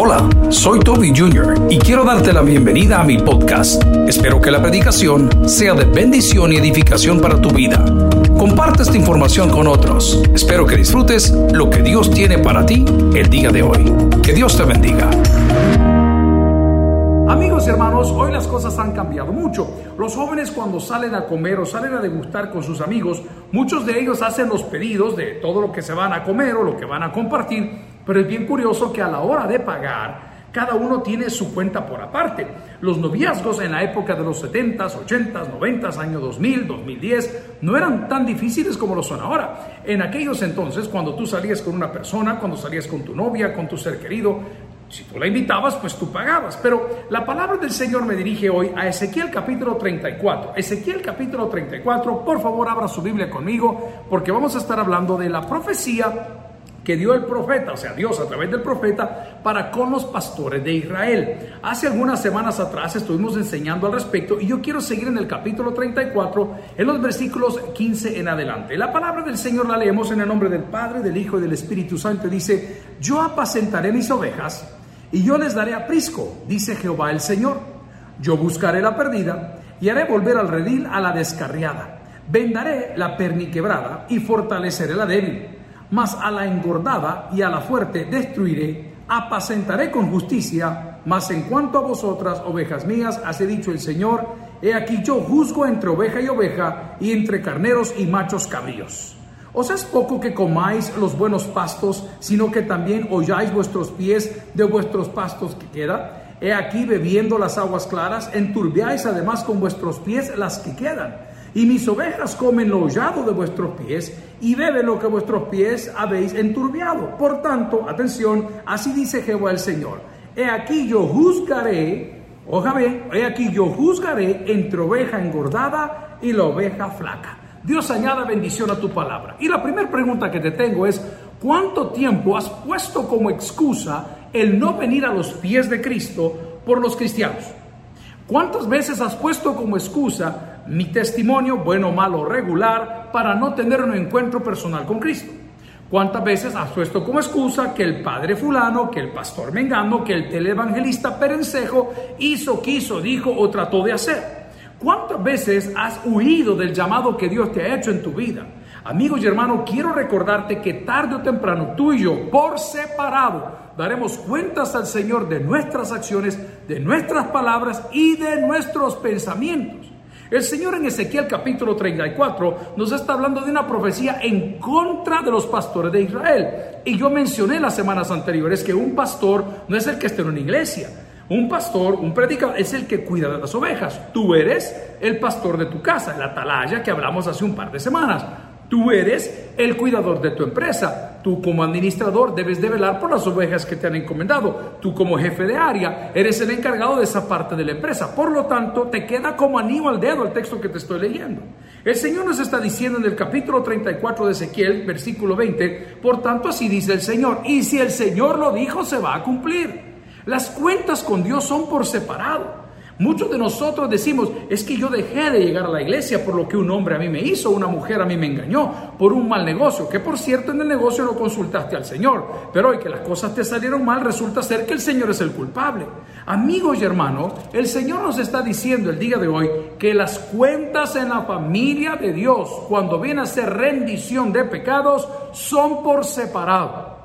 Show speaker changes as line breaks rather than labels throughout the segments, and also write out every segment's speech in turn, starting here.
Hola, soy Toby Jr. y quiero darte la bienvenida a mi podcast. Espero que la predicación sea de bendición y edificación para tu vida. Comparte esta información con otros. Espero que disfrutes lo que Dios tiene para ti el día de hoy. Que Dios te bendiga.
Amigos y hermanos, hoy las cosas han cambiado mucho. Los jóvenes cuando salen a comer o salen a degustar con sus amigos, muchos de ellos hacen los pedidos de todo lo que se van a comer o lo que van a compartir, pero es bien curioso que a la hora de pagar, cada uno tiene su cuenta por aparte. Los noviazgos en la época de los 70s, 80s, 90s, año 2000, 2010, no eran tan difíciles como lo son ahora. En aquellos entonces, cuando tú salías con una persona, cuando salías con tu novia, con tu ser querido, si tú la invitabas, pues tú pagabas. Pero la palabra del Señor me dirige hoy a Ezequiel capítulo 34. Ezequiel capítulo 34, por favor abra su Biblia conmigo, porque vamos a estar hablando de la profecía que dio el profeta, o sea, Dios a través del profeta, para con los pastores de Israel. Hace algunas semanas atrás estuvimos enseñando al respecto y yo quiero seguir en el capítulo 34, en los versículos 15 en adelante. La palabra del Señor la leemos en el nombre del Padre, del Hijo y del Espíritu Santo. Dice, yo apacentaré mis ovejas y yo les daré aprisco, dice Jehová el Señor. Yo buscaré la perdida y haré volver al redil a la descarriada. Vendaré la perniquebrada y fortaleceré la débil. Mas a la engordada y a la fuerte destruiré, apacentaré con justicia. Mas en cuanto a vosotras, ovejas mías, hace dicho el Señor, he aquí yo juzgo entre oveja y oveja, y entre carneros y machos cabríos. Os es poco que comáis los buenos pastos, sino que también holláis vuestros pies de vuestros pastos que quedan. He aquí bebiendo las aguas claras, enturbiáis además con vuestros pies las que quedan. Y mis ovejas comen lo hollado de vuestros pies y beben lo que vuestros pies habéis enturbiado. Por tanto, atención, así dice Jehová el Señor. He aquí yo juzgaré, oja bien, he aquí yo juzgaré entre oveja engordada y la oveja flaca. Dios añada bendición a tu palabra. Y la primera pregunta que te tengo es, ¿cuánto tiempo has puesto como excusa el no venir a los pies de Cristo por los cristianos? ¿Cuántas veces has puesto como excusa mi testimonio, bueno, malo, regular, para no tener un encuentro personal con Cristo? ¿Cuántas veces has puesto como excusa que el padre fulano, que el pastor mengano, que el televangelista perencejo hizo, quiso, dijo o trató de hacer? ¿Cuántas veces has huido del llamado que Dios te ha hecho en tu vida? Amigos y hermanos, quiero recordarte que tarde o temprano tú y yo, por separado, daremos cuentas al Señor de nuestras acciones, de nuestras palabras y de nuestros pensamientos. El Señor en Ezequiel capítulo 34 nos está hablando de una profecía en contra de los pastores de Israel. Y yo mencioné las semanas anteriores que un pastor no es el que esté en una iglesia. Un pastor, un predicador, es el que cuida de las ovejas. Tú eres el pastor de tu casa, la atalaya que hablamos hace un par de semanas. Tú eres el cuidador de tu empresa. Tú como administrador debes de velar por las ovejas que te han encomendado. Tú como jefe de área eres el encargado de esa parte de la empresa. Por lo tanto, te queda como anillo al dedo el texto que te estoy leyendo. El Señor nos está diciendo en el capítulo 34 de Ezequiel, versículo 20, por tanto así dice el Señor. Y si el Señor lo dijo, se va a cumplir. Las cuentas con Dios son por separado. Muchos de nosotros decimos, es que yo dejé de llegar a la iglesia por lo que un hombre a mí me hizo, una mujer a mí me engañó, por un mal negocio, que por cierto en el negocio no consultaste al Señor, pero hoy que las cosas te salieron mal, resulta ser que el Señor es el culpable. Amigos y hermanos, el Señor nos está diciendo el día de hoy que las cuentas en la familia de Dios, cuando viene a ser rendición de pecados, son por separado.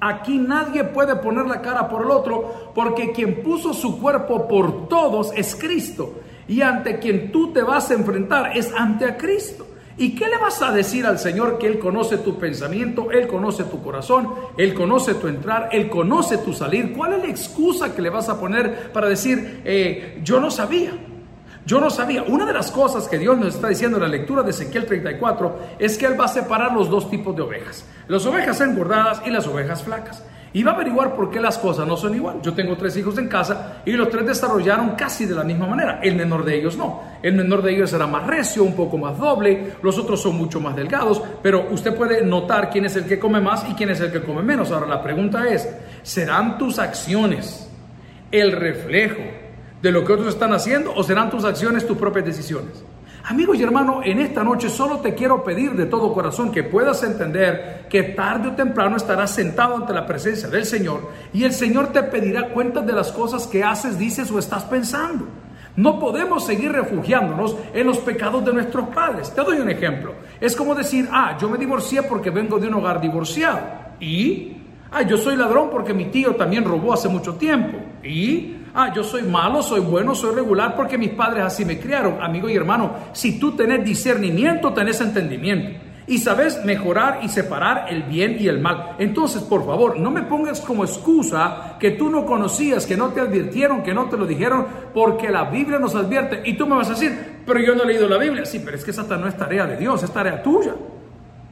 Aquí nadie puede poner la cara por el otro porque quien puso su cuerpo por todos es Cristo. Y ante quien tú te vas a enfrentar es ante a Cristo. ¿Y qué le vas a decir al Señor que Él conoce tu pensamiento, Él conoce tu corazón, Él conoce tu entrar, Él conoce tu salir? ¿Cuál es la excusa que le vas a poner para decir, eh, yo no sabía? Yo no sabía. Una de las cosas que Dios nos está diciendo en la lectura de Ezequiel 34 es que Él va a separar los dos tipos de ovejas. Las ovejas engordadas y las ovejas flacas. Y va a averiguar por qué las cosas no son igual. Yo tengo tres hijos en casa y los tres desarrollaron casi de la misma manera. El menor de ellos no. El menor de ellos era más recio, un poco más doble. Los otros son mucho más delgados. Pero usted puede notar quién es el que come más y quién es el que come menos. Ahora la pregunta es, ¿serán tus acciones el reflejo de lo que otros están haciendo o serán tus acciones tus propias decisiones? Amigo y hermano, en esta noche solo te quiero pedir de todo corazón que puedas entender que tarde o temprano estarás sentado ante la presencia del Señor y el Señor te pedirá cuentas de las cosas que haces, dices o estás pensando. No podemos seguir refugiándonos en los pecados de nuestros padres. Te doy un ejemplo. Es como decir, ah, yo me divorcié porque vengo de un hogar divorciado. ¿Y? Ah, yo soy ladrón porque mi tío también robó hace mucho tiempo. ¿Y? Ah, yo soy malo, soy bueno, soy regular porque mis padres así me criaron. Amigo y hermano, si tú tenés discernimiento, tenés entendimiento. Y sabes mejorar y separar el bien y el mal. Entonces, por favor, no me pongas como excusa que tú no conocías, que no te advirtieron, que no te lo dijeron, porque la Biblia nos advierte. Y tú me vas a decir, pero yo no he leído la Biblia. Sí, pero es que esa no es tarea de Dios, es tarea tuya.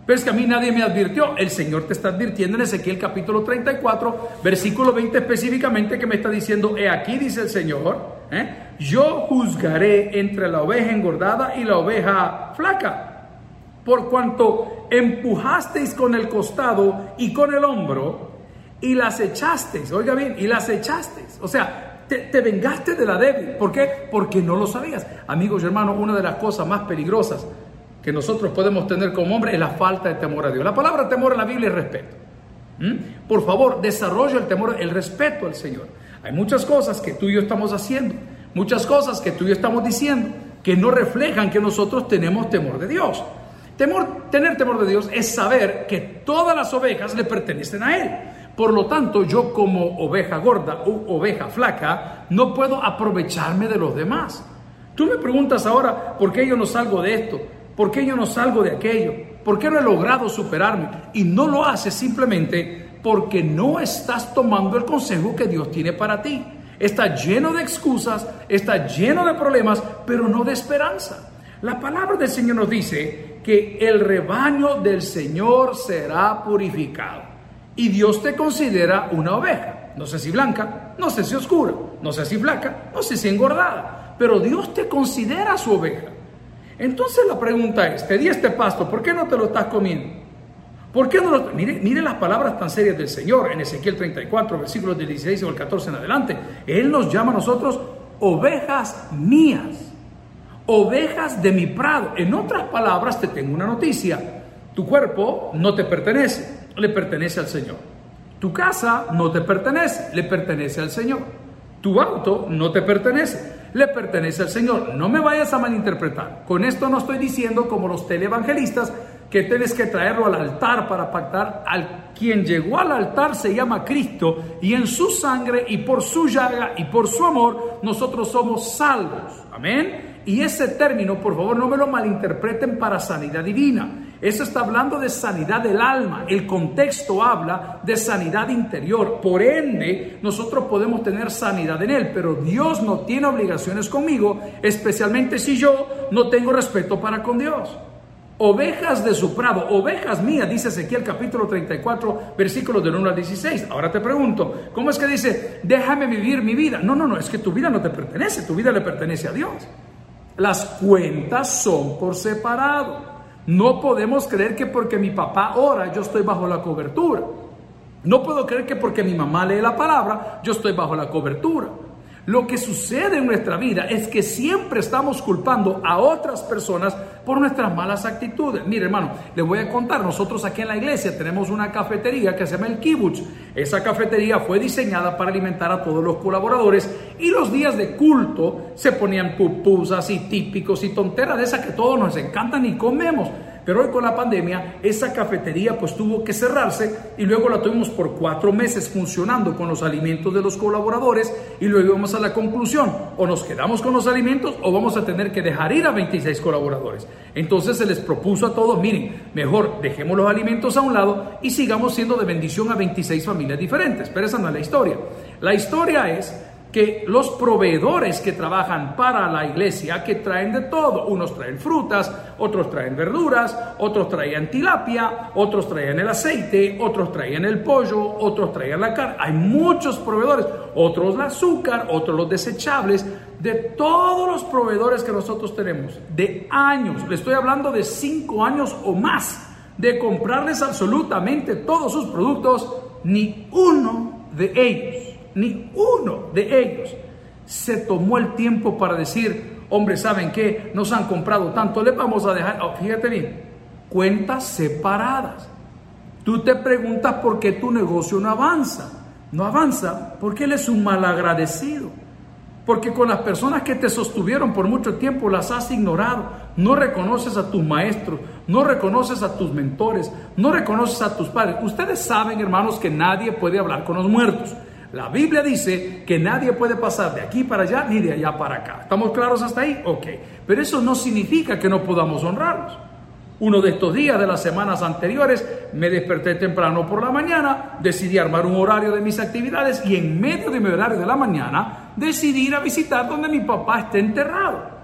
Pero es que a mí nadie me advirtió. El Señor te está advirtiendo en Ezequiel capítulo 34, versículo 20 específicamente, que me está diciendo, he aquí, dice el Señor, ¿eh? yo juzgaré entre la oveja engordada y la oveja flaca. Por cuanto empujasteis con el costado y con el hombro y las echasteis, oiga bien, y las echasteis. O sea, te, te, vengaste de la débil. ¿Por qué? Porque no lo sabías. Amigos y hermanos, una de las cosas más peligrosas que nosotros podemos tener como hombres es la falta de temor a Dios. La palabra temor en la Biblia es respeto. ¿Mm? Por favor, desarrolla el temor, el respeto al Señor. Hay muchas cosas que tú y yo estamos haciendo, muchas cosas que tú y yo estamos diciendo que no reflejan que nosotros tenemos temor de Dios. Temor, tener temor de Dios es saber que todas las ovejas le pertenecen a Él. Por lo tanto, yo como oveja gorda o oveja flaca no puedo aprovecharme de los demás. Tú me preguntas ahora, ¿por qué yo no salgo de esto? ¿Por qué yo no salgo de aquello? ¿Por qué no he logrado superarme? Y no lo haces simplemente porque no estás tomando el consejo que Dios tiene para ti. Está lleno de excusas, está lleno de problemas, pero no de esperanza. La palabra del Señor nos dice que el rebaño del Señor será purificado. Y Dios te considera una oveja. No sé si blanca, no sé si oscura, no sé si flaca, no sé si engordada. Pero Dios te considera su oveja. Entonces la pregunta es, te di este pasto, ¿por qué no te lo estás comiendo? ¿Por qué no lo mire, mire las palabras tan serias del Señor en Ezequiel 34, versículos del 16 o el 14 en adelante. Él nos llama a nosotros ovejas mías, ovejas de mi prado. En otras palabras, te tengo una noticia. Tu cuerpo no te pertenece, le pertenece al Señor. Tu casa no te pertenece, le pertenece al Señor. Tu auto no te pertenece, le pertenece al Señor. No me vayas a malinterpretar. Con esto no estoy diciendo como los televangelistas que tienes que traerlo al altar para pactar. Al quien llegó al altar se llama Cristo y en su sangre y por su llaga y por su amor nosotros somos salvos. Amén. Y ese término, por favor, no me lo malinterpreten para sanidad divina. Eso está hablando de sanidad del alma. El contexto habla de sanidad interior. Por ende, nosotros podemos tener sanidad en Él, pero Dios no tiene obligaciones conmigo, especialmente si yo no tengo respeto para con Dios. Ovejas de su prado, ovejas mías, dice Ezequiel capítulo 34, versículos del 1 al 16. Ahora te pregunto, ¿cómo es que dice, déjame vivir mi vida? No, no, no, es que tu vida no te pertenece, tu vida le pertenece a Dios. Las cuentas son por separado. No podemos creer que porque mi papá ora yo estoy bajo la cobertura. No puedo creer que porque mi mamá lee la palabra yo estoy bajo la cobertura. Lo que sucede en nuestra vida es que siempre estamos culpando a otras personas por nuestras malas actitudes. Mire, hermano, le voy a contar, nosotros aquí en la iglesia tenemos una cafetería que se llama el Kibbutz. Esa cafetería fue diseñada para alimentar a todos los colaboradores y los días de culto se ponían pupusas y típicos y tonteras de esas que todos nos encantan y comemos. Pero hoy con la pandemia, esa cafetería pues tuvo que cerrarse y luego la tuvimos por cuatro meses funcionando con los alimentos de los colaboradores y luego vamos a la conclusión, o nos quedamos con los alimentos o vamos a tener que dejar ir a 26 colaboradores. Entonces se les propuso a todos, miren, mejor dejemos los alimentos a un lado y sigamos siendo de bendición a 26 familias diferentes. Pero esa no es la historia. La historia es que los proveedores que trabajan para la iglesia, que traen de todo, unos traen frutas, otros traen verduras, otros traían tilapia, otros traían el aceite, otros traían el pollo, otros traían la carne. Hay muchos proveedores, otros el azúcar, otros los desechables, de todos los proveedores que nosotros tenemos, de años, le estoy hablando de cinco años o más, de comprarles absolutamente todos sus productos, ni uno de ellos ni uno de ellos se tomó el tiempo para decir, hombre, ¿saben qué? Nos han comprado tanto, les vamos a dejar, oh, fíjate bien, cuentas separadas. Tú te preguntas por qué tu negocio no avanza. No avanza porque él es un malagradecido. Porque con las personas que te sostuvieron por mucho tiempo las has ignorado. No reconoces a tus maestros, no reconoces a tus mentores, no reconoces a tus padres. Ustedes saben, hermanos, que nadie puede hablar con los muertos. La Biblia dice que nadie puede pasar de aquí para allá ni de allá para acá. ¿Estamos claros hasta ahí? Ok. Pero eso no significa que no podamos honrarlos. Uno de estos días de las semanas anteriores me desperté temprano por la mañana, decidí armar un horario de mis actividades y en medio de mi horario de la mañana decidí ir a visitar donde mi papá está enterrado.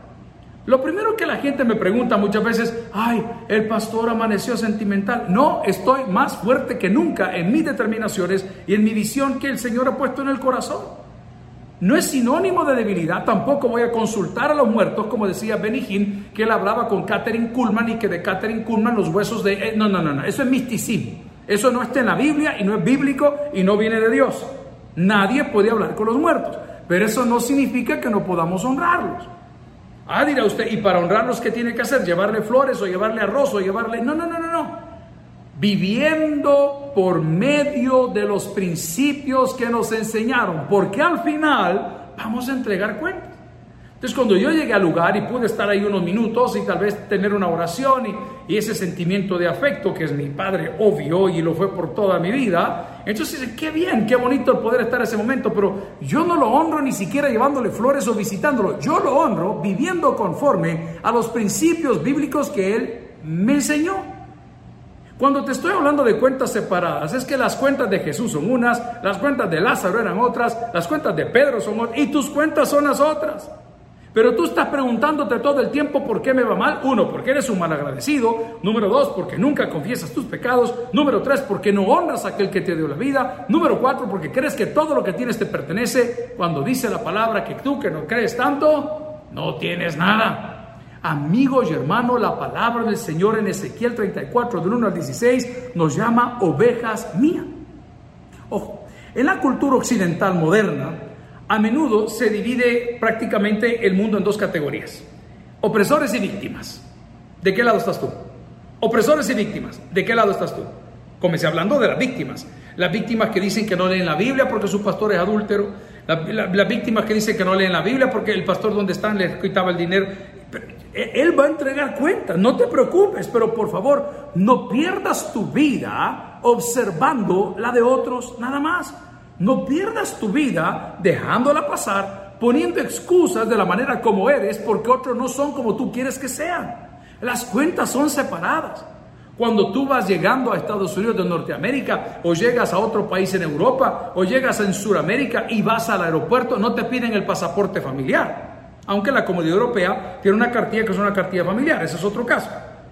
Lo primero que la gente me pregunta muchas veces, ay, el pastor amaneció sentimental. No, estoy más fuerte que nunca en mis determinaciones y en mi visión que el Señor ha puesto en el corazón no es sinónimo de debilidad. Tampoco voy a consultar a los muertos, como decía Benny Hinn, que él hablaba con Catherine Kuhlman y que de Catherine Kuhlman los huesos de... Eh, no, no, no, no, eso es misticismo. Eso no está en la Biblia y no es bíblico y no viene de Dios. Nadie puede hablar con los muertos, pero eso no significa que no podamos honrarlos. Ah, dirá usted, ¿y para honrarlos qué tiene que hacer? ¿Llevarle flores o llevarle arroz o llevarle... No, no, no, no, no viviendo por medio de los principios que nos enseñaron, porque al final vamos a entregar cuentas. Entonces cuando yo llegué al lugar y pude estar ahí unos minutos y tal vez tener una oración y, ese sentimiento de afecto que es mi padre obvio y lo fue por toda mi vida, entonces qué bien, qué bonito el poder estar en ese momento, pero yo no lo honro ni siquiera llevándole flores o visitándolo, yo lo honro viviendo conforme a los principios bíblicos que él me enseñó. Cuando te estoy hablando de cuentas separadas, es que las cuentas de Jesús son unas, las cuentas de Lázaro eran otras, las cuentas de Pedro son otras, y tus cuentas son las otras. Pero tú estás preguntándote todo el tiempo por qué me va mal. Uno, porque eres un mal agradecido. Número dos, porque nunca confiesas tus pecados. Número tres, porque no honras a aquel que te dio la vida. Número cuatro, porque crees que todo lo que tienes te pertenece. Cuando dice la palabra que tú que no crees tanto, no tienes nada. Amigos y hermanos, la palabra del Señor en Ezequiel 34, del 1 al 16, nos llama ovejas mías. Ojo, en la cultura occidental moderna, a menudo se divide prácticamente el mundo en dos categorías, opresores y víctimas. ¿De qué lado estás tú? Opresores y víctimas. ¿De qué lado estás tú? Comencé hablando de las víctimas. Las víctimas que dicen que no leen la Biblia porque su pastor es adúltero. Las víctimas que dicen que no leen la Biblia porque el pastor donde están les quitaba el dinero. Él va a entregar cuentas, no te preocupes, pero por favor, no pierdas tu vida observando la de otros nada más. No pierdas tu vida dejándola pasar, poniendo excusas de la manera como eres, porque otros no son como tú quieres que sean. Las cuentas son separadas. Cuando tú vas llegando a Estados Unidos de Norteamérica o llegas a otro país en Europa o llegas en Sudamérica y vas al aeropuerto, no te piden el pasaporte familiar. Aunque la Comunidad Europea tiene una cartilla que es una cartilla familiar, ese es otro caso.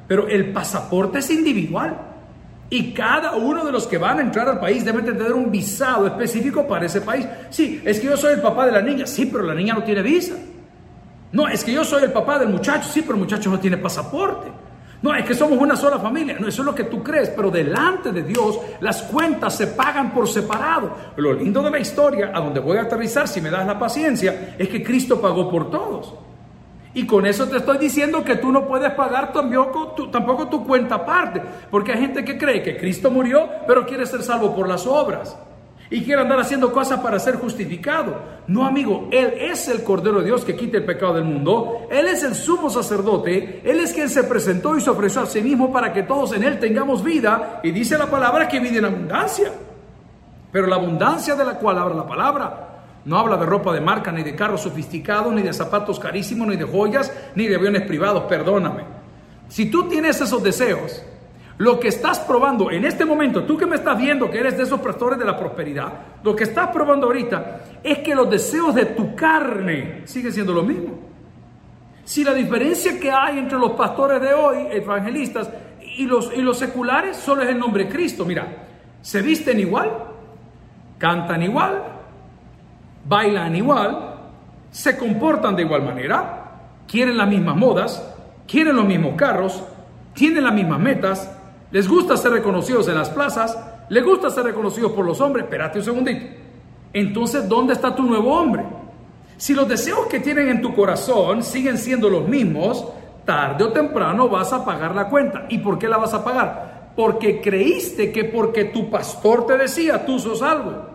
Pero el pasaporte es individual. Y cada uno de los que van a entrar al país debe tener un visado específico para ese país. Sí, es que yo soy el papá de la niña. Sí, pero la niña no tiene visa. No, es que yo soy el papá del muchacho. Sí, pero el muchacho no tiene pasaporte. No, es que somos una sola familia. No, eso es lo que tú crees, pero delante de Dios las cuentas se pagan por separado. Lo lindo de la historia, a donde voy a aterrizar, si me das la paciencia, es que Cristo pagó por todos. Y con eso te estoy diciendo que tú no puedes pagar tampoco tu, tampoco tu cuenta aparte, porque hay gente que cree que Cristo murió, pero quiere ser salvo por las obras y quiere andar haciendo cosas para ser justificado. No, amigo, Él es el Cordero de Dios que quita el pecado del mundo. Él es el sumo sacerdote. Él es quien se presentó y se ofreció a sí mismo para que todos en Él tengamos vida. Y dice la palabra que vive en abundancia. Pero la abundancia de la cual habla la palabra no habla de ropa de marca, ni de carros sofisticados, ni de zapatos carísimos, ni de joyas, ni de aviones privados. Perdóname. Si tú tienes esos deseos, lo que estás probando en este momento, tú que me estás viendo que eres de esos pastores de la prosperidad, lo que estás probando ahorita es que los deseos de tu carne siguen siendo lo mismo. Si la diferencia que hay entre los pastores de hoy, evangelistas, y los, y los seculares solo es el nombre Cristo, mira, se visten igual, cantan igual, bailan igual, se comportan de igual manera, quieren las mismas modas, quieren los mismos carros, tienen las mismas metas, les gusta ser reconocidos en las plazas, les gusta ser reconocidos por los hombres. Espérate un segundito. Entonces, ¿dónde está tu nuevo hombre? Si los deseos que tienen en tu corazón siguen siendo los mismos, tarde o temprano vas a pagar la cuenta. ¿Y por qué la vas a pagar? Porque creíste que porque tu pastor te decía, tú sos algo.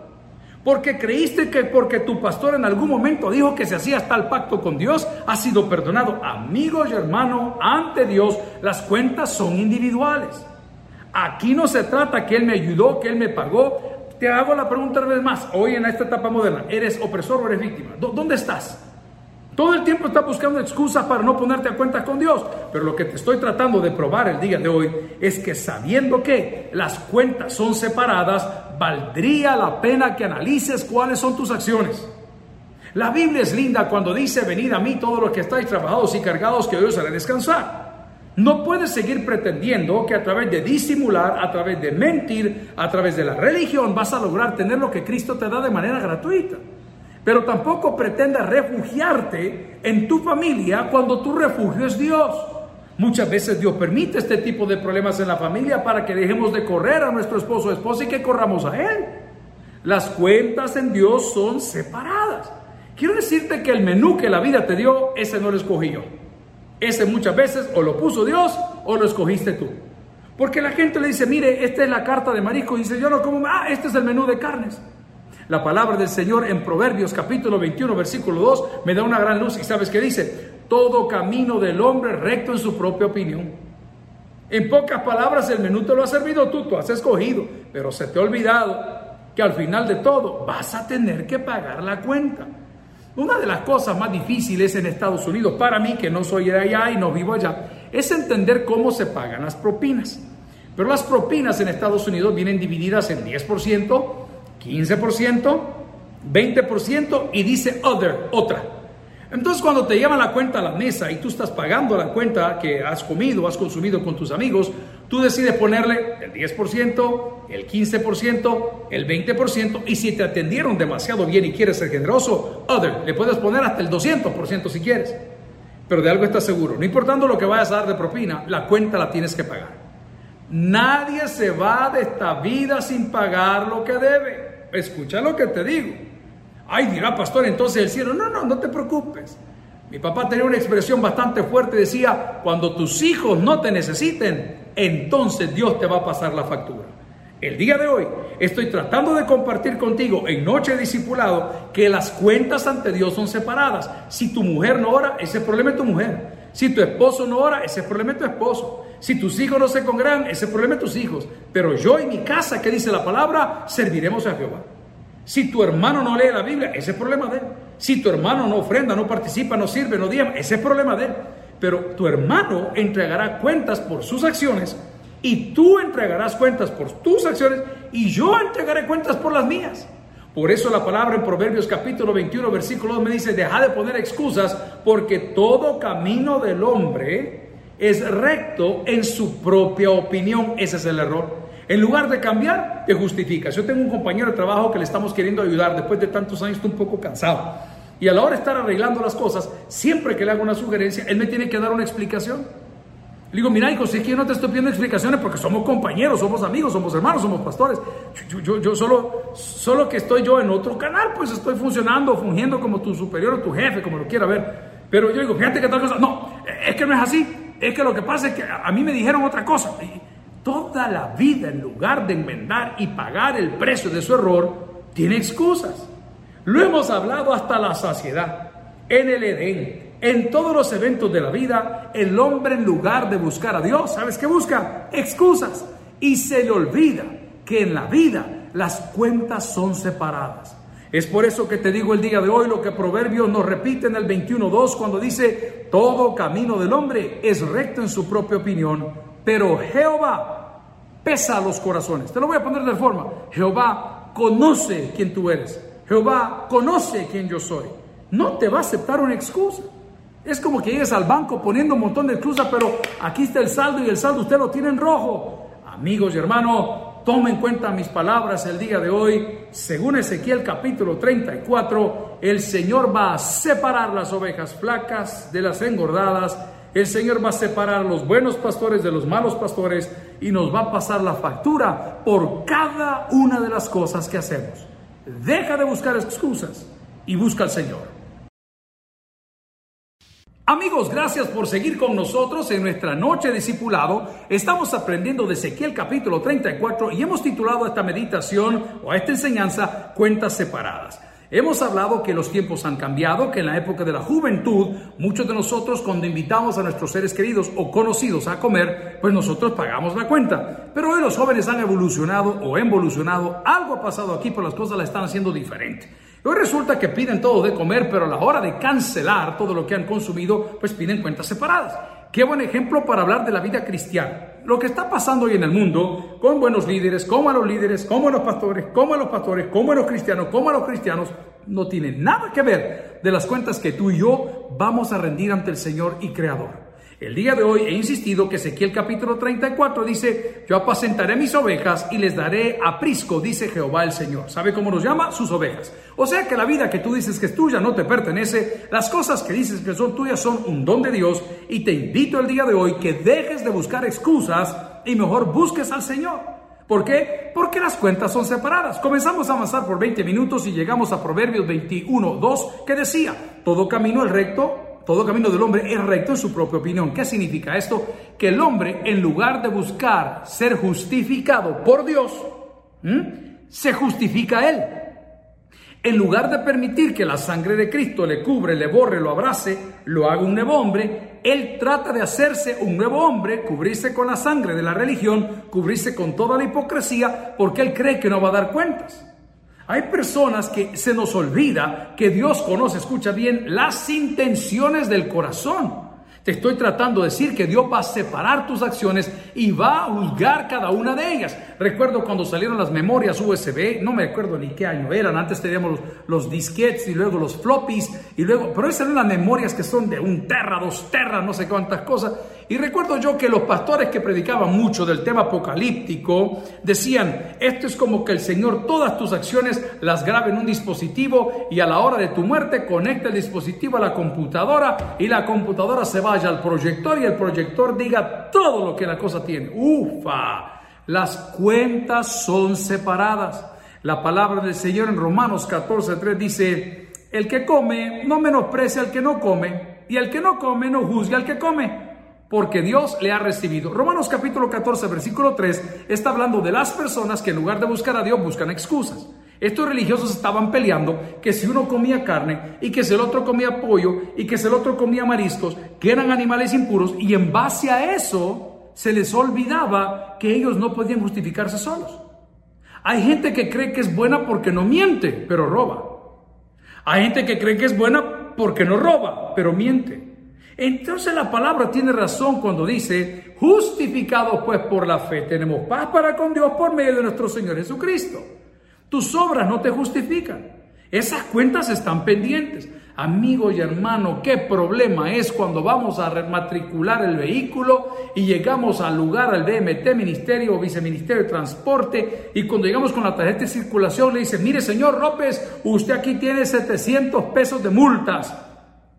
Porque creíste que porque tu pastor en algún momento dijo que se hacía tal pacto con Dios, ha sido perdonado. Amigos y hermanos, ante Dios las cuentas son individuales. Aquí no se trata que Él me ayudó, que Él me pagó. Te hago la pregunta una vez más, hoy en esta etapa moderna, ¿eres opresor o eres víctima? ¿Dónde estás? Todo el tiempo estás buscando excusas para no ponerte a cuenta con Dios. Pero lo que te estoy tratando de probar el día de hoy es que sabiendo que las cuentas son separadas, valdría la pena que analices cuáles son tus acciones. La Biblia es linda cuando dice, venid a mí todos los que estáis trabajados y cargados, que hoy os haré descansar. No puedes seguir pretendiendo que a través de disimular, a través de mentir, a través de la religión vas a lograr tener lo que Cristo te da de manera gratuita. Pero tampoco pretendas refugiarte en tu familia cuando tu refugio es Dios. Muchas veces Dios permite este tipo de problemas en la familia para que dejemos de correr a nuestro esposo o esposa y que corramos a Él. Las cuentas en Dios son separadas. Quiero decirte que el menú que la vida te dio, ese no lo escogí yo. Ese muchas veces o lo puso Dios o lo escogiste tú. Porque la gente le dice, mire, esta es la carta de marisco. Y dice, yo no como, ah, este es el menú de carnes. La palabra del Señor en Proverbios capítulo 21 versículo 2 me da una gran luz y sabes qué dice, todo camino del hombre recto en su propia opinión. En pocas palabras el menú te lo ha servido tú, tú has escogido, pero se te ha olvidado que al final de todo vas a tener que pagar la cuenta. Una de las cosas más difíciles en Estados Unidos, para mí que no soy de allá y no vivo allá, es entender cómo se pagan las propinas. Pero las propinas en Estados Unidos vienen divididas en 10%, 15%, 20% y dice other, otra. Entonces cuando te llevan la cuenta a la mesa y tú estás pagando la cuenta que has comido, has consumido con tus amigos, tú decides ponerle el 10%, el 15%, el 20% y si te atendieron demasiado bien y quieres ser generoso, other, le puedes poner hasta el 200% si quieres. Pero de algo estás seguro, no importando lo que vayas a dar de propina, la cuenta la tienes que pagar. Nadie se va de esta vida sin pagar lo que debe. Escucha lo que te digo. Ay, dirá pastor, entonces el cielo. No, no, no te preocupes. Mi papá tenía una expresión bastante fuerte, decía, cuando tus hijos no te necesiten, entonces Dios te va a pasar la factura. El día de hoy estoy tratando de compartir contigo en Noche Discipulado que las cuentas ante Dios son separadas. Si tu mujer no ora, ese problema es tu mujer. Si tu esposo no ora, ese problema es tu esposo. Si tus hijos no se congregan, ese problema es tus hijos. Pero yo y mi casa, que dice la palabra, serviremos a Jehová. Si tu hermano no lee la Biblia, ese es problema de él. Si tu hermano no ofrenda, no participa, no sirve, no diezma, ese es problema de él. Pero tu hermano entregará cuentas por sus acciones y tú entregarás cuentas por tus acciones y yo entregaré cuentas por las mías. Por eso la palabra en Proverbios capítulo 21, versículo 2 me dice, deja de poner excusas porque todo camino del hombre es recto en su propia opinión. Ese es el error. En lugar de cambiar, te justificas. Yo tengo un compañero de trabajo que le estamos queriendo ayudar. Después de tantos años está un poco cansado. Y a la hora de estar arreglando las cosas, siempre que le hago una sugerencia, él me tiene que dar una explicación. Le digo, mira, hijo, si es que yo no te estoy pidiendo explicaciones porque somos compañeros, somos amigos, somos hermanos, somos pastores. Yo, yo, solo, solo que estoy yo en otro canal, pues estoy funcionando, fungiendo como tu superior o tu jefe, como lo quiera ver. Pero yo digo, fíjate que tal cosa. No, es que no es así. Es que lo que pasa es que a mí me dijeron otra cosa. Toda la vida, en lugar de enmendar y pagar el precio de su error, tiene excusas. Lo hemos hablado hasta la saciedad. En el Edén, en todos los eventos de la vida, el hombre en lugar de buscar a Dios, ¿sabes qué busca? Excusas. Y se le olvida que en la vida las cuentas son separadas. Es por eso que te digo el día de hoy lo que Proverbios nos repite en el 21.2 cuando dice, todo camino del hombre es recto en su propia opinión, pero Jehová pesa los corazones. Te lo voy a poner de forma. Jehová conoce quién tú eres. Jehová conoce quién yo soy. No te va a aceptar una excusa. Es como que llegues al banco poniendo un montón de excusas, pero aquí está el saldo y el saldo usted lo tiene en rojo. Amigos y hermanos, tome en cuenta mis palabras el día de hoy. Según Ezequiel capítulo 34, el Señor va a separar las ovejas flacas de las engordadas. El Señor va a separar los buenos pastores de los malos pastores y nos va a pasar la factura por cada una de las cosas que hacemos. Deja de buscar excusas y busca al Señor. Amigos, gracias por seguir con nosotros en nuestra noche de discipulado. Estamos aprendiendo de Ezequiel capítulo 34 y hemos titulado esta meditación o a esta enseñanza Cuentas separadas. Hemos hablado que los tiempos han cambiado, que en la época de la juventud, muchos de nosotros cuando invitamos a nuestros seres queridos o conocidos a comer, pues nosotros pagamos la cuenta. Pero hoy los jóvenes han evolucionado o evolucionado, algo ha pasado aquí, pero las cosas la están haciendo diferente. Hoy resulta que piden todo de comer, pero a la hora de cancelar todo lo que han consumido, pues piden cuentas separadas. Qué buen ejemplo para hablar de la vida cristiana. Lo que está pasando hoy en el mundo, con buenos líderes, como a los líderes, como a los pastores, como a los pastores, como a los cristianos, como a los cristianos, no tiene nada que ver de las cuentas que tú y yo vamos a rendir ante el Señor y Creador. El día de hoy he insistido que Ezequiel capítulo 34 dice, yo apacentaré mis ovejas y les daré aprisco, dice Jehová el Señor. ¿Sabe cómo nos llama? Sus ovejas. O sea que la vida que tú dices que es tuya no te pertenece, las cosas que dices que son tuyas son un don de Dios y te invito el día de hoy que dejes de buscar excusas y mejor busques al Señor. ¿Por qué? Porque las cuentas son separadas. Comenzamos a avanzar por 20 minutos y llegamos a Proverbios 21, 2, que decía, todo camino es recto todo camino del hombre es recto en su propia opinión. ¿Qué significa esto? Que el hombre, en lugar de buscar ser justificado por Dios, se justifica a él. En lugar de permitir que la sangre de Cristo le cubre, le borre, lo abrace, lo haga un nuevo hombre, él trata de hacerse un nuevo hombre, cubrirse con la sangre de la religión, cubrirse con toda la hipocresía, porque él cree que no va a dar cuentas. Hay personas que se nos olvida que Dios conoce, escucha bien, las intenciones del corazón. Te estoy tratando de decir que Dios va a separar tus acciones y va a juzgar cada una de ellas. Recuerdo cuando salieron las memorias USB, no me acuerdo ni qué año eran, antes teníamos los, disquetes y luego los floppies y luego, pero esas eran las memorias que son de un terra, dos terra, no sé cuántas cosas. Y recuerdo yo que los pastores que predicaban mucho del tema apocalíptico decían, esto es como que el Señor todas tus acciones las grabe en un dispositivo y a la hora de tu muerte conecta el dispositivo a la computadora y la computadora se va al proyector y el proyector diga todo lo que la cosa tiene. Ufa, las cuentas son separadas. La palabra del Señor en Romanos 14:3 dice, el que come no menosprecia al que no come y el que no come no juzga al que come. Porque Dios le ha recibido. Romanos capítulo 14, versículo 3 está hablando de las personas que en lugar de buscar a Dios buscan excusas. Estos religiosos estaban peleando que si uno comía carne y que si el otro comía pollo y que si el otro comía mariscos, que eran animales impuros, y en base a eso se les olvidaba que ellos no podían justificarse solos. Hay gente que cree que es buena porque no miente, pero roba. Hay gente que cree que es buena porque no roba, pero miente. Entonces la palabra tiene razón cuando dice, justificados pues por la fe, tenemos paz para con Dios por medio de nuestro Señor Jesucristo. Tus obras no te justifican. Esas cuentas están pendientes. Amigo y hermano, qué problema es cuando vamos a rematricular el vehículo y llegamos al lugar, al DMT, Ministerio o Viceministerio de Transporte, y cuando llegamos con la tarjeta de circulación le dice, mire señor López, usted aquí tiene 700 pesos de multas.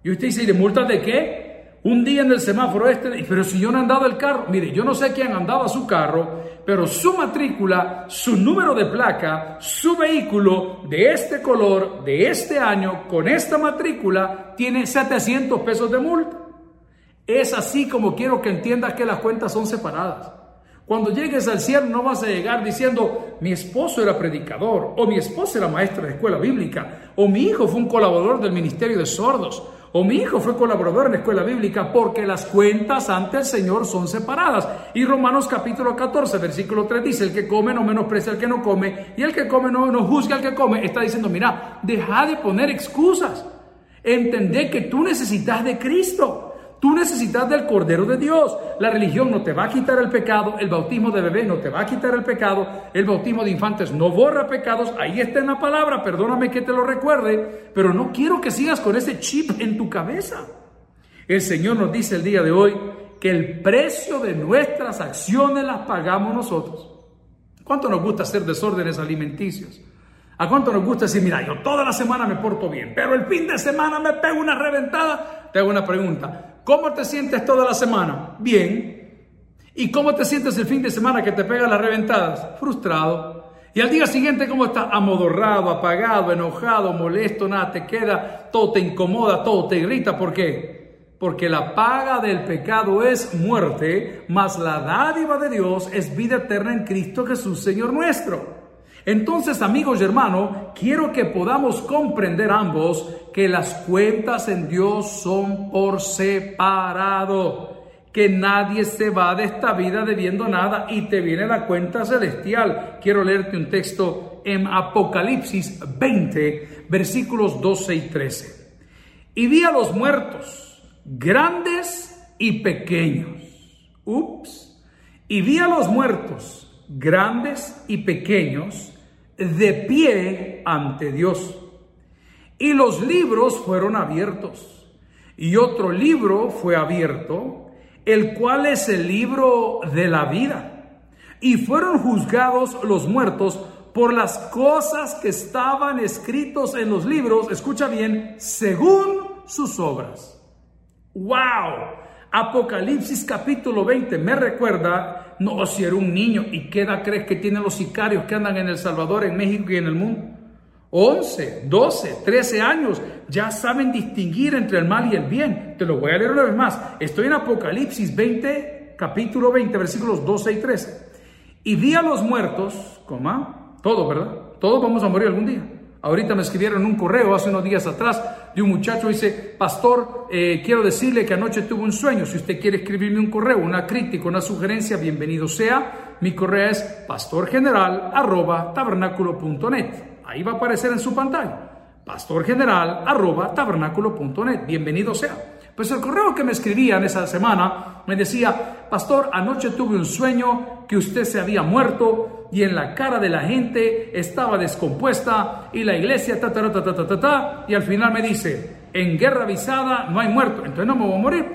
Y usted dice, ¿y de multas de qué? Un día en el semáforo este, pero si yo no he andado el carro, mire, yo no sé quién andaba su carro, pero su matrícula, su número de placa, su vehículo de este color, de este año, con esta matrícula, tiene 700 pesos de multa. Es así como quiero que entiendas que las cuentas son separadas. Cuando llegues al cielo no vas a llegar diciendo, mi esposo era predicador, o mi esposa era maestra de escuela bíblica, o mi hijo fue un colaborador del ministerio de sordos, o mi hijo fue colaborador en la escuela bíblica, porque las cuentas ante el Señor son separadas. Y Romanos capítulo 14, versículo 3 dice, el que come no menosprecia al que no come, y el que come no, no juzga al que come. Está diciendo, mira, deja de poner excusas. Entendé que tú necesitas de Cristo. Tú necesitas del Cordero de Dios. La religión no te va a quitar el pecado, el bautismo de bebé no te va a quitar el pecado, el bautismo de infantes no borra pecados. Ahí está en la palabra, perdóname que te lo recuerde, pero no quiero que sigas con ese chip en tu cabeza. El Señor nos dice el día de hoy que el precio de nuestras acciones las pagamos nosotros. ¿Cuánto nos gusta hacer desórdenes alimenticios? ¿A cuánto nos gusta decir, mira, yo toda la semana me porto bien, pero el fin de semana me pego una reventada? Te hago una pregunta. ¿Cómo te sientes toda la semana? Bien. ¿Y cómo te sientes el fin de semana que te pegan las reventadas? Frustrado. Y al día siguiente, ¿cómo estás? Amodorrado, apagado, enojado, molesto, nada te queda, todo te incomoda, todo te irrita. ¿Por qué? porque la paga del pecado es muerte, mas la dádiva de Dios es vida eterna en Cristo Jesús, Señor nuestro. Entonces, amigos y hermanos, quiero que podamos comprender ambos que las cuentas en Dios son por separado, que nadie se va de esta vida debiendo nada y te viene la cuenta celestial. Quiero leerte un texto en Apocalipsis 20, versículos 12 y 13. Y vi a los muertos, grandes y pequeños. Ups. Y vi a los muertos, grandes y pequeños, de pie ante Dios. Y los libros fueron abiertos. Y otro libro fue abierto, el cual es el libro de la vida. Y fueron juzgados los muertos por las cosas que estaban escritos en los libros, escucha bien, según sus obras. ¡Wow! Apocalipsis capítulo 20 me recuerda, no, si era un niño, ¿y qué edad crees que tienen los sicarios que andan en El Salvador, en México y en el mundo? 11, 12, 13 años, ya saben distinguir entre el mal y el bien. Te lo voy a leer una vez más. Estoy en Apocalipsis 20, capítulo 20, versículos 12 y 13. Y vi a los muertos, coma, todos, ¿verdad? Todos vamos a morir algún día. Ahorita me escribieron un correo hace unos días atrás de un muchacho, dice, pastor, eh, quiero decirle que anoche tuve un sueño, si usted quiere escribirme un correo, una crítica, una sugerencia, bienvenido sea, mi correo es pastorgeneral arroba ahí va a aparecer en su pantalla, pastorgeneral arroba bienvenido sea. Pues el correo que me escribían esa semana me decía, pastor, anoche tuve un sueño que usted se había muerto y en la cara de la gente estaba descompuesta y la iglesia ta ta ta ta ta ta, ta y al final me dice, en guerra avisada no hay muerto, entonces no me voy a morir.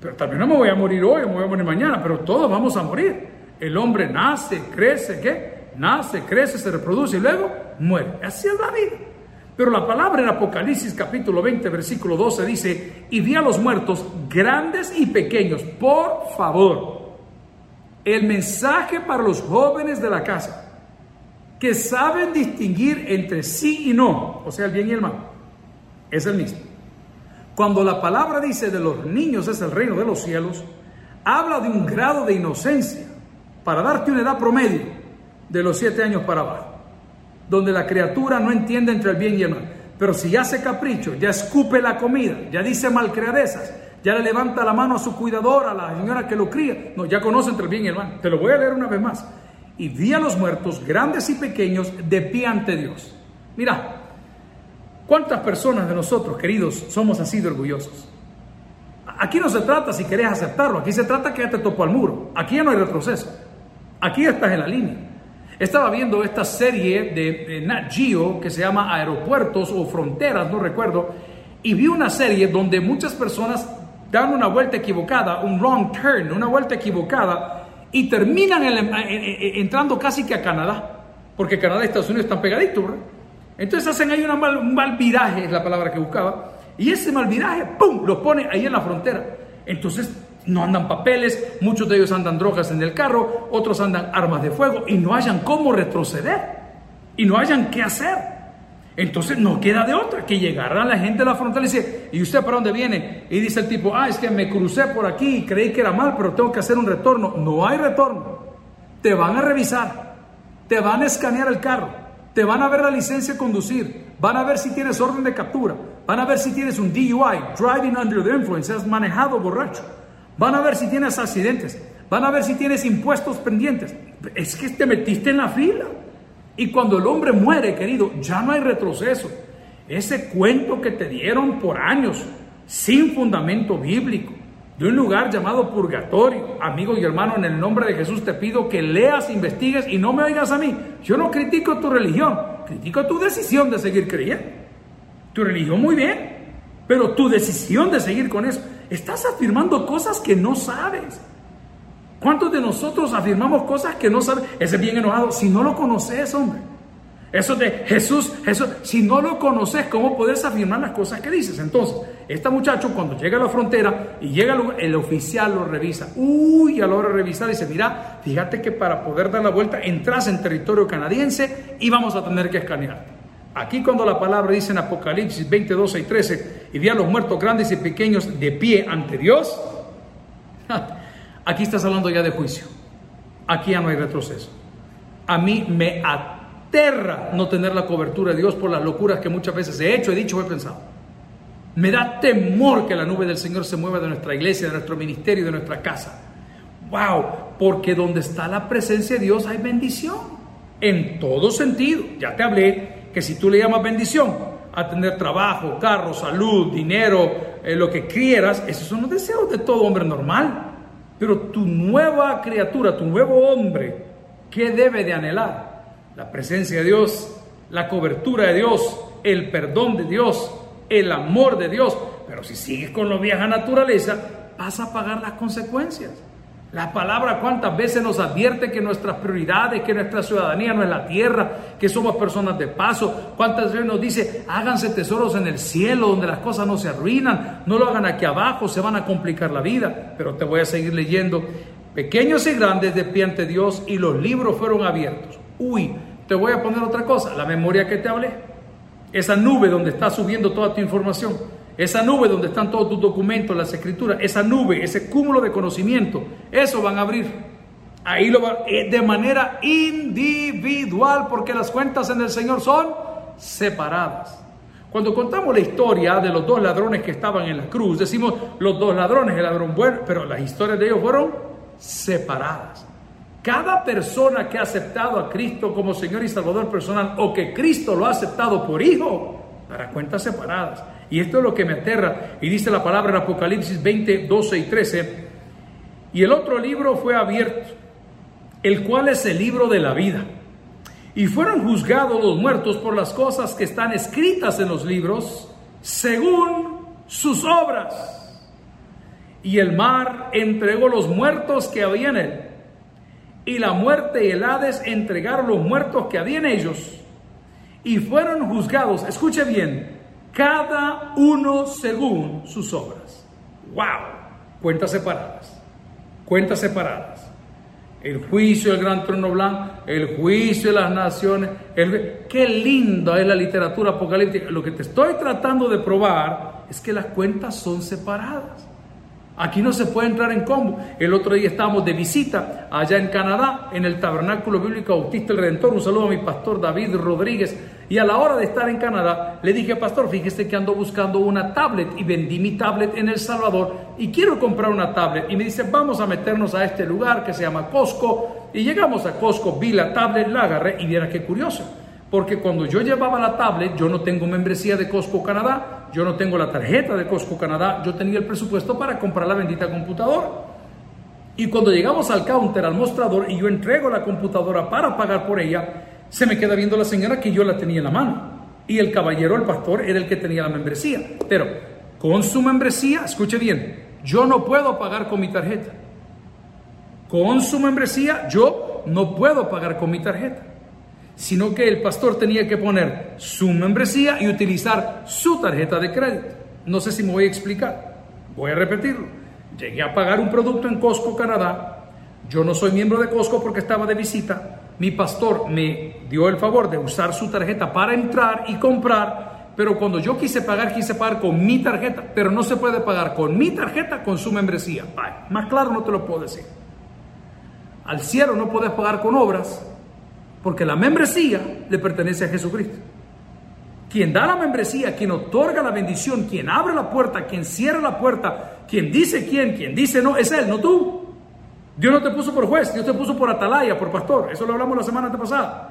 Pero también no me voy a morir hoy, me voy a morir mañana, pero todos vamos a morir. El hombre nace, crece, ¿qué? Nace, crece, se reproduce y luego muere. Así es la vida. Pero la palabra en Apocalipsis capítulo 20, versículo 12 dice, y vi a los muertos grandes y pequeños, por favor, el mensaje para los jóvenes de la casa, que saben distinguir entre sí y no, o sea, el bien y el mal, es el mismo. Cuando la palabra dice de los niños es el reino de los cielos, habla de un grado de inocencia, para darte una edad promedio de los siete años para abajo donde la criatura no entiende entre el bien y el mal. Pero si hace capricho, ya escupe la comida, ya dice malcriadezas, ya le levanta la mano a su cuidadora, a la señora que lo cría, no, ya conoce entre el bien y el mal. Te lo voy a leer una vez más. Y vi a los muertos, grandes y pequeños, de pie ante Dios. Mira, ¿cuántas personas de nosotros, queridos, somos así de orgullosos? Aquí no se trata si querés aceptarlo, aquí se trata que ya te topó al muro. Aquí ya no hay retroceso. Aquí estás en la línea. Estaba viendo esta serie de, Nat Geo que se llama Aeropuertos o Fronteras, no recuerdo, y vi una serie donde muchas personas dan una vuelta equivocada, un wrong turn, una vuelta equivocada, y terminan entrando casi que a Canadá, porque Canadá y Estados Unidos están pegaditos, ¿verdad? Entonces hacen ahí una un mal viraje, es la palabra que buscaba, y ese mal viraje, ¡pum!, los pone ahí en la frontera. Entonces no andan papeles, muchos de ellos andan drogas en el carro, otros andan armas de fuego y no hayan cómo retroceder y no hayan qué hacer. Entonces no queda de otra que llegar a la gente de la frontera y dice, ¿y usted para dónde viene? Y dice el tipo, ah, es que me crucé por aquí y creí que era mal, pero tengo que hacer un retorno. No hay retorno. Te van a revisar, te van a escanear el carro, te van a ver la licencia de conducir, van a ver si tienes orden de captura, van a ver si tienes un DUI, driving under the influence, has manejado borracho Van a ver si tienes accidentes. Van a ver si tienes impuestos pendientes. Es que te metiste en la fila. Y cuando el hombre muere, querido, ya no hay retroceso. Ese cuento que te dieron por años, sin fundamento bíblico, de un lugar llamado purgatorio, amigo y hermano, en el nombre de Jesús te pido que leas, investigues y no me oigas a mí. Yo no critico tu religión, critico tu decisión de seguir creyendo. Tu religión muy bien, pero tu decisión de seguir con eso. Estás afirmando cosas que no sabes. ¿Cuántos de nosotros afirmamos cosas que no sabes? Ese bien enojado, si no lo conoces, hombre. Eso de Jesús, eso, si no lo conoces, ¿cómo puedes afirmar las cosas que dices? Entonces, este muchacho cuando llega a la frontera y llega el oficial lo revisa. Uy, a la hora de revisar dice, mira, fíjate que para poder dar la vuelta entras en territorio canadiense y vamos a tener que escanearte. Aquí cuando la palabra dice en Apocalipsis 22 y 13, y vi a los muertos grandes y pequeños de pie ante Dios, aquí estás hablando ya de juicio. Aquí ya no hay retroceso. A mí me aterra no tener la cobertura de Dios por las locuras que muchas veces he hecho, he dicho, he pensado. Me da temor que la nube del Señor se mueva de nuestra iglesia, de nuestro ministerio, de nuestra casa. ¡Wow! Porque donde está la presencia de Dios hay bendición. En todo sentido. Ya te hablé que si tú le llamas bendición a tener trabajo, carro, salud, dinero, eh, lo que quieras, esos son los deseos de todo hombre normal. Pero tu nueva criatura, tu nuevo hombre, ¿qué debe de anhelar? La presencia de Dios, la cobertura de Dios, el perdón de Dios, el amor de Dios. Pero si sigues con la vieja naturaleza, vas a pagar las consecuencias. La palabra cuántas veces nos advierte que nuestras prioridades, que nuestra ciudadanía no es la tierra, que somos personas de paso. Cuántas veces nos dice, háganse tesoros en el cielo, donde las cosas no se arruinan, no lo hagan aquí abajo, se van a complicar la vida. Pero te voy a seguir leyendo. Pequeños y grandes de pie Dios y los libros fueron abiertos. Uy, te voy a poner otra cosa, la memoria que te hablé. Esa nube donde está subiendo toda tu información esa nube donde están todos tus documentos, las escrituras, esa nube, ese cúmulo de conocimiento, eso van a abrir. Ahí lo va, eh, de manera individual, porque las cuentas en el Señor son separadas. Cuando contamos la historia de los dos ladrones que estaban en la cruz, decimos los dos ladrones, el ladrón bueno, pero las historias de ellos fueron separadas. Cada persona que ha aceptado a Cristo como Señor y Salvador personal o que Cristo lo ha aceptado por hijo, para cuentas separadas. Y esto es lo que me aterra. Y dice la palabra en Apocalipsis 20, 12 y 13. Y el otro libro fue abierto, el cual es el libro de la vida. Y fueron juzgados los muertos por las cosas que están escritas en los libros, según sus obras. Y el mar entregó los muertos que había en él. Y la muerte y el Hades entregaron los muertos que había en ellos. Y fueron juzgados, escuche bien, cada uno según sus obras. ¡Wow! Cuentas separadas. Cuentas separadas. El juicio del gran trono blanco, el juicio de las naciones. Qué linda es la literatura apocalíptica. Lo que te estoy tratando de probar es que las cuentas son separadas. Aquí no se puede entrar en combo. El otro día estábamos de visita allá en Canadá, en el Tabernáculo Bíblico Bautista el Redentor. Un saludo a mi pastor David Rodríguez. Y a la hora de estar en Canadá, le dije, pastor, fíjese que ando buscando una tablet y vendí mi tablet en El Salvador y quiero comprar una tablet. Y me dice, vamos a meternos a este lugar que se llama Costco. Y llegamos a Costco, vi la tablet, la agarré y viera qué curioso. Porque cuando yo llevaba la tablet, yo no tengo membresía de Costco Canadá, yo no tengo la tarjeta de Costco Canadá, yo tenía el presupuesto para comprar la bendita computadora. Y cuando llegamos al counter, al mostrador, y yo entrego la computadora para pagar por ella, se me queda viendo la señora que yo la tenía en la mano. Y el caballero, el pastor, era el que tenía la membresía. Pero con su membresía, escuche bien, yo no puedo pagar con mi tarjeta. Con su membresía, yo no puedo pagar con mi tarjeta sino que el pastor tenía que poner su membresía y utilizar su tarjeta de crédito. No sé si me voy a explicar. Voy a repetirlo. Llegué a pagar un producto en Costco, Canadá. Yo no soy miembro de Costco porque estaba de visita. Mi pastor me dio el favor de usar su tarjeta para entrar y comprar, pero cuando yo quise pagar, quise pagar con mi tarjeta, pero no se puede pagar con mi tarjeta con su membresía. más claro no te lo puedo decir. Al cielo no puedes pagar con obras, porque la membresía le pertenece a Jesucristo. Quien da la membresía, quien otorga la bendición, quien abre la puerta, quien cierra la puerta, quien dice quién, quien dice no, es Él, no tú. Dios no te puso por juez, Dios te puso por atalaya, por pastor. Eso lo hablamos la semana pasada.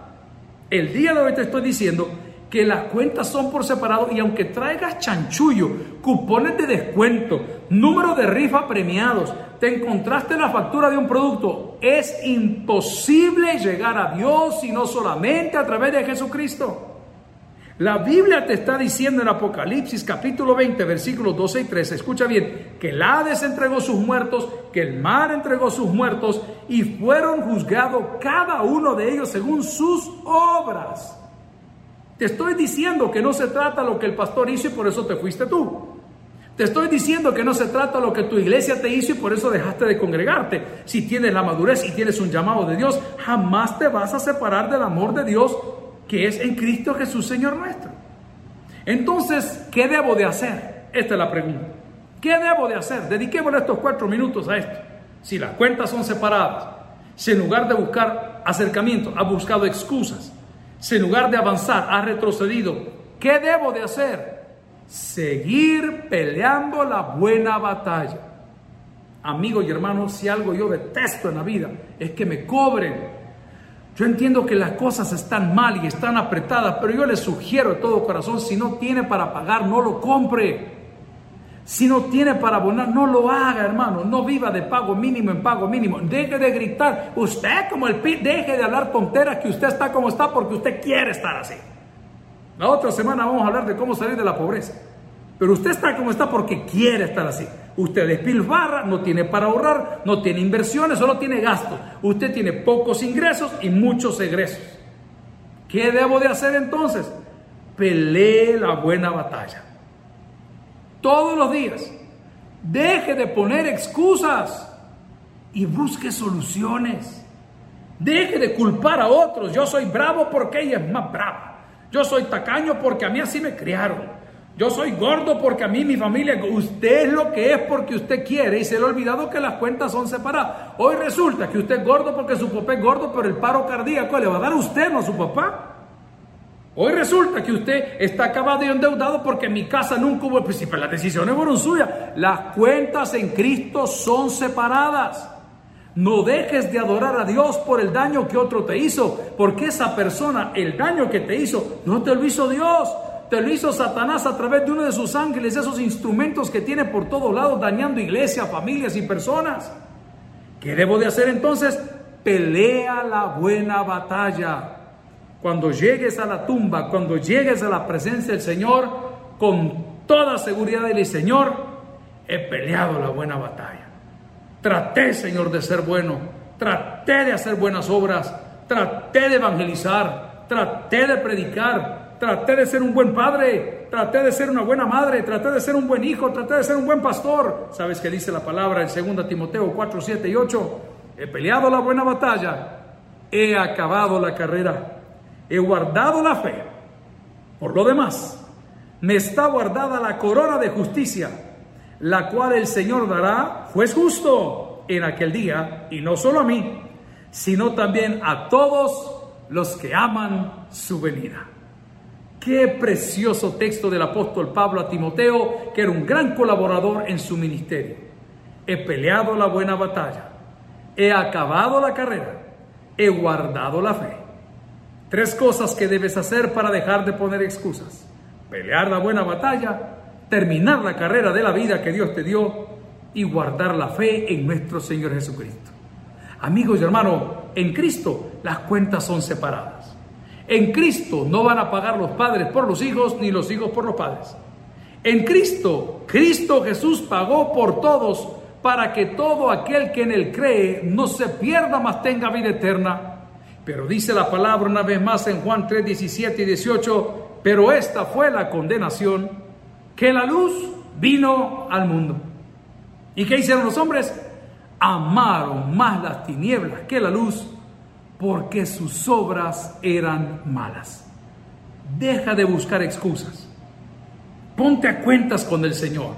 El día de hoy te estoy diciendo que las cuentas son por separado y aunque traigas chanchullo, cupones de descuento, número de rifa premiados, te encontraste la factura de un producto, es imposible llegar a Dios sino solamente a través de Jesucristo. La Biblia te está diciendo en Apocalipsis capítulo 20 versículos 12 y 13, escucha bien, que el Hades entregó sus muertos, que el mar entregó sus muertos y fueron juzgados cada uno de ellos según sus obras. Te estoy diciendo que no se trata lo que el pastor hizo y por eso te fuiste tú. Te estoy diciendo que no se trata lo que tu iglesia te hizo y por eso dejaste de congregarte. Si tienes la madurez y tienes un llamado de Dios, jamás te vas a separar del amor de Dios que es en Cristo Jesús, Señor nuestro. Entonces, ¿qué debo de hacer? Esta es la pregunta. ¿Qué debo de hacer? Dediquémosle estos cuatro minutos a esto. Si las cuentas son separadas, si en lugar de buscar acercamiento ha buscado excusas, si en lugar de avanzar ha retrocedido, ¿qué debo de hacer? Seguir peleando la buena batalla. Amigos y hermanos, si algo yo detesto en la vida es que me cobren yo entiendo que las cosas están mal y están apretadas, pero yo le sugiero de todo corazón, si no tiene para pagar, no lo compre. Si no tiene para abonar, no lo haga, hermano. No viva de pago mínimo en pago mínimo. Deje de gritar. Usted como el PIB, deje de hablar tonteras que usted está como está porque usted quiere estar así. La otra semana vamos a hablar de cómo salir de la pobreza. Pero usted está como está porque quiere estar así. Usted despilfarra, no tiene para ahorrar, no tiene inversiones, solo tiene gastos. Usted tiene pocos ingresos y muchos egresos. ¿Qué debo de hacer entonces? Pelee la buena batalla. Todos los días. Deje de poner excusas y busque soluciones. Deje de culpar a otros. Yo soy bravo porque ella es más brava. Yo soy tacaño porque a mí así me criaron. Yo soy gordo porque a mí mi familia, usted es lo que es porque usted quiere y se le ha olvidado que las cuentas son separadas. Hoy resulta que usted es gordo porque su papá es gordo, pero el paro cardíaco le va a dar a usted, no a su papá. Hoy resulta que usted está acabado y endeudado porque mi casa nunca hubo, pues, las decisiones fueron suyas. Las cuentas en Cristo son separadas. No dejes de adorar a Dios por el daño que otro te hizo, porque esa persona, el daño que te hizo, no te lo hizo Dios, lo hizo Satanás a través de uno de sus ángeles, esos instrumentos que tiene por todos lados dañando iglesias, familias y personas. ¿Qué debo de hacer entonces? Pelea la buena batalla. Cuando llegues a la tumba, cuando llegues a la presencia del Señor, con toda seguridad del Señor, he peleado la buena batalla. Traté, Señor, de ser bueno. Traté de hacer buenas obras. Traté de evangelizar. Traté de predicar traté de ser un buen padre, traté de ser una buena madre, traté de ser un buen hijo, traté de ser un buen pastor. ¿Sabes qué dice la palabra en 2 Timoteo 4, 7 y 8? He peleado la buena batalla, he acabado la carrera, he guardado la fe. Por lo demás, me está guardada la corona de justicia, la cual el Señor dará, juez justo, en aquel día, y no solo a mí, sino también a todos los que aman su venida. Qué precioso texto del apóstol Pablo a Timoteo, que era un gran colaborador en su ministerio. He peleado la buena batalla, he acabado la carrera, he guardado la fe. Tres cosas que debes hacer para dejar de poner excusas. Pelear la buena batalla, terminar la carrera de la vida que Dios te dio y guardar la fe en nuestro Señor Jesucristo. Amigos y hermanos, en Cristo las cuentas son separadas. En Cristo no van a pagar los padres por los hijos ni los hijos por los padres. En Cristo, Cristo Jesús pagó por todos para que todo aquel que en él cree no se pierda, mas tenga vida eterna. Pero dice la palabra una vez más en Juan 3, 17 y 18, pero esta fue la condenación, que la luz vino al mundo. ¿Y qué hicieron los hombres? Amaron más las tinieblas que la luz porque sus obras eran malas. Deja de buscar excusas. Ponte a cuentas con el Señor,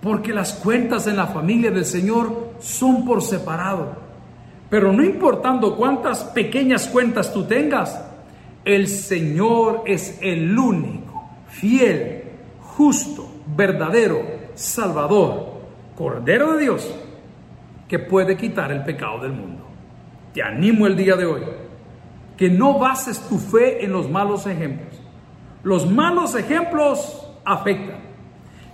porque las cuentas en la familia del Señor son por separado. Pero no importando cuántas pequeñas cuentas tú tengas, el Señor es el único, fiel, justo, verdadero, salvador, Cordero de Dios, que puede quitar el pecado del mundo. Te animo el día de hoy que no bases tu fe en los malos ejemplos. Los malos ejemplos afectan.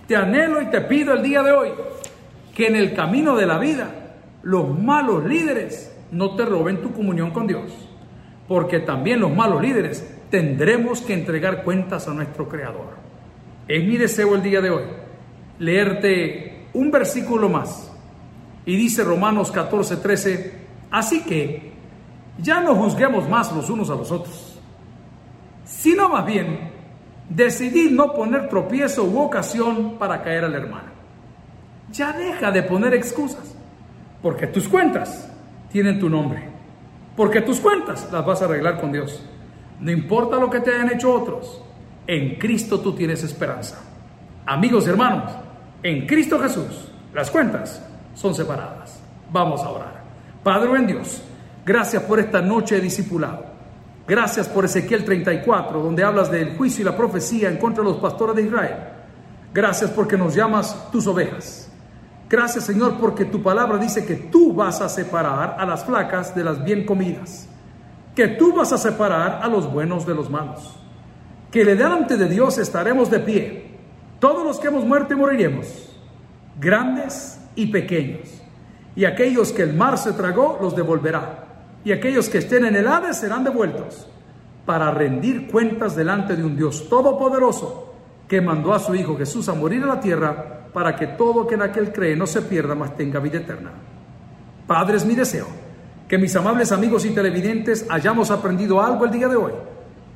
Te anhelo y te pido el día de hoy que en el camino de la vida los malos líderes no te roben tu comunión con Dios. Porque también los malos líderes tendremos que entregar cuentas a nuestro Creador. Es mi deseo el día de hoy leerte un versículo más. Y dice Romanos 14, 13, Así que ya no juzguemos más los unos a los otros, sino más bien decidid no poner tropiezo u ocasión para caer al hermano. Ya deja de poner excusas, porque tus cuentas tienen tu nombre, porque tus cuentas las vas a arreglar con Dios. No importa lo que te hayan hecho otros, en Cristo tú tienes esperanza. Amigos y hermanos, en Cristo Jesús las cuentas son separadas. Vamos a orar. Padre en Dios, gracias por esta noche discipulado. Gracias por Ezequiel 34, donde hablas del juicio y la profecía en contra de los pastores de Israel. Gracias porque nos llamas tus ovejas. Gracias Señor porque tu palabra dice que tú vas a separar a las flacas de las bien comidas. Que tú vas a separar a los buenos de los malos. Que delante de Dios estaremos de pie. Todos los que hemos muerto moriremos. Grandes y pequeños. Y aquellos que el mar se tragó los devolverá y aquellos que estén en el Hades serán devueltos para rendir cuentas delante de un Dios todopoderoso que mandó a su Hijo Jesús a morir en la tierra para que todo que en aquel cree no se pierda, mas tenga vida eterna. Padre, es mi deseo que mis amables amigos y televidentes hayamos aprendido algo el día de hoy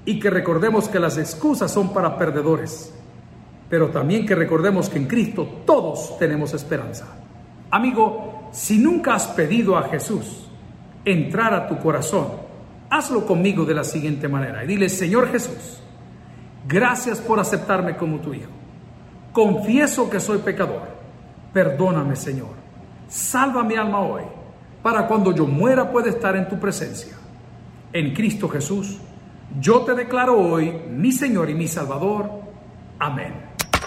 y que recordemos que las excusas son para perdedores, pero también que recordemos que en Cristo todos tenemos esperanza. Amigo, si nunca has pedido a Jesús, entrar a tu corazón, hazlo conmigo de la siguiente manera y dile, Señor Jesús, gracias por aceptarme como tu hijo. Confieso que soy pecador. Perdóname, Señor. Salva mi alma hoy, para cuando yo muera pueda estar en tu presencia. En Cristo Jesús, yo te declaro hoy mi Señor y mi Salvador. Amén.